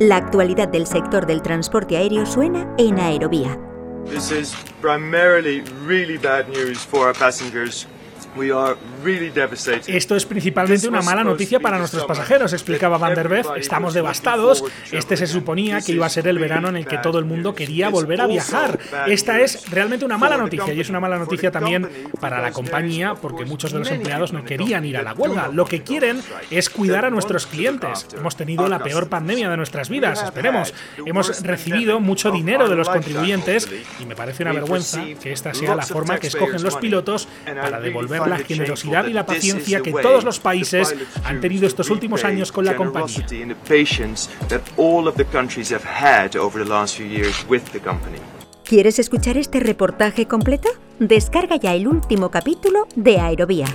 La actualidad del sector del transporte aéreo suena en Aerovía. This is primarily really bad news for our passengers. Esto es principalmente una mala noticia para nuestros pasajeros, explicaba Van der Beef. Estamos devastados. Este se suponía que iba a ser el verano en el que todo el mundo quería volver a viajar. Esta es realmente una mala noticia y es una mala noticia también para la compañía porque muchos de los empleados no querían ir a la huelga. Lo que quieren es cuidar a nuestros clientes. Hemos tenido la peor pandemia de nuestras vidas, esperemos. Hemos recibido mucho dinero de los contribuyentes y me parece una vergüenza que esta sea la forma que escogen los pilotos para devolver la generosidad y la paciencia que todos los países han tenido estos últimos años con la compañía. ¿Quieres escuchar este reportaje completo? Descarga ya el último capítulo de Aerovía.